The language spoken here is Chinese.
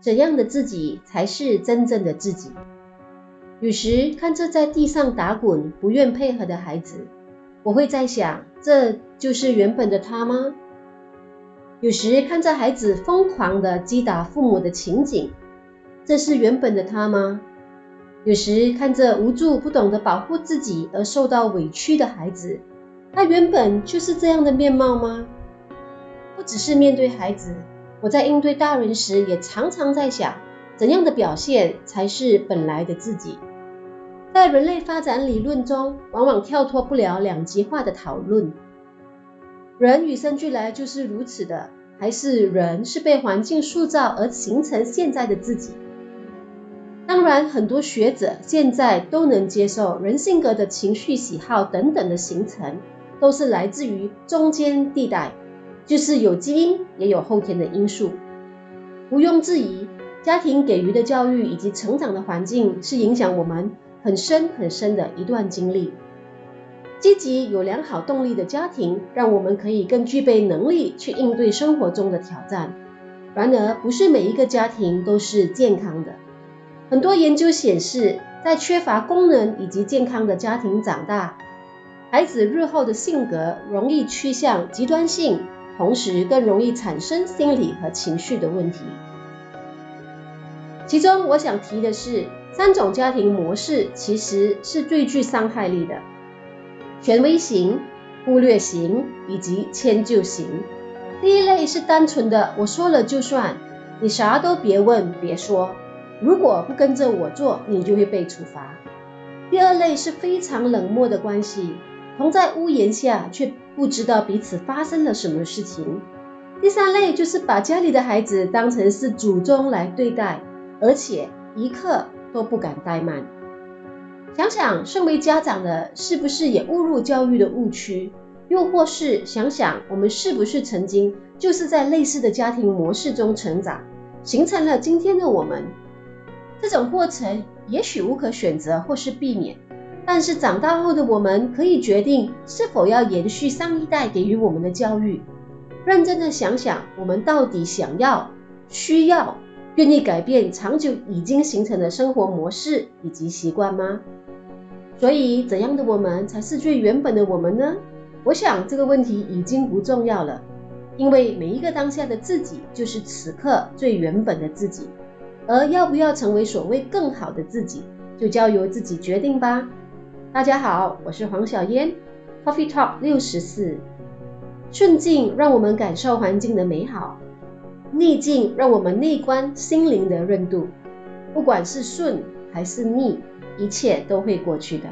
怎样的自己才是真正的自己？有时看着在地上打滚、不愿配合的孩子，我会在想，这就是原本的他吗？有时看着孩子疯狂地击打父母的情景，这是原本的他吗？有时看着无助、不懂得保护自己而受到委屈的孩子，他原本就是这样的面貌吗？不只是面对孩子，我在应对大人时，也常常在想，怎样的表现才是本来的自己？在人类发展理论中，往往跳脱不了两极化的讨论：人与生俱来就是如此的，还是人是被环境塑造而形成现在的自己？当然，很多学者现在都能接受人性格的情绪、喜好等等的形成，都是来自于中间地带。就是有基因，也有后天的因素。毋庸置疑，家庭给予的教育以及成长的环境是影响我们很深很深的一段经历。积极有良好动力的家庭，让我们可以更具备能力去应对生活中的挑战。然而，不是每一个家庭都是健康的。很多研究显示，在缺乏功能以及健康的家庭长大，孩子日后的性格容易趋向极端性。同时更容易产生心理和情绪的问题。其中我想提的是，三种家庭模式其实是最具伤害力的：权威型、忽略型以及迁就型。第一类是单纯的“我说了就算”，你啥都别问别说，如果不跟着我做，你就会被处罚。第二类是非常冷漠的关系。同在屋檐下，却不知道彼此发生了什么事情。第三类就是把家里的孩子当成是祖宗来对待，而且一刻都不敢怠慢。想想身为家长的，是不是也误入教育的误区？又或是想想我们是不是曾经就是在类似的家庭模式中成长，形成了今天的我们？这种过程也许无可选择，或是避免。但是长大后的我们可以决定是否要延续上一代给予我们的教育，认真的想想，我们到底想要、需要、愿意改变长久已经形成的生活模式以及习惯吗？所以，怎样的我们才是最原本的我们呢？我想这个问题已经不重要了，因为每一个当下的自己就是此刻最原本的自己，而要不要成为所谓更好的自己，就交由自己决定吧。大家好，我是黄小嫣，Coffee Talk 六十四。顺境让我们感受环境的美好，逆境让我们内观心灵的韧度。不管是顺还是逆，一切都会过去的。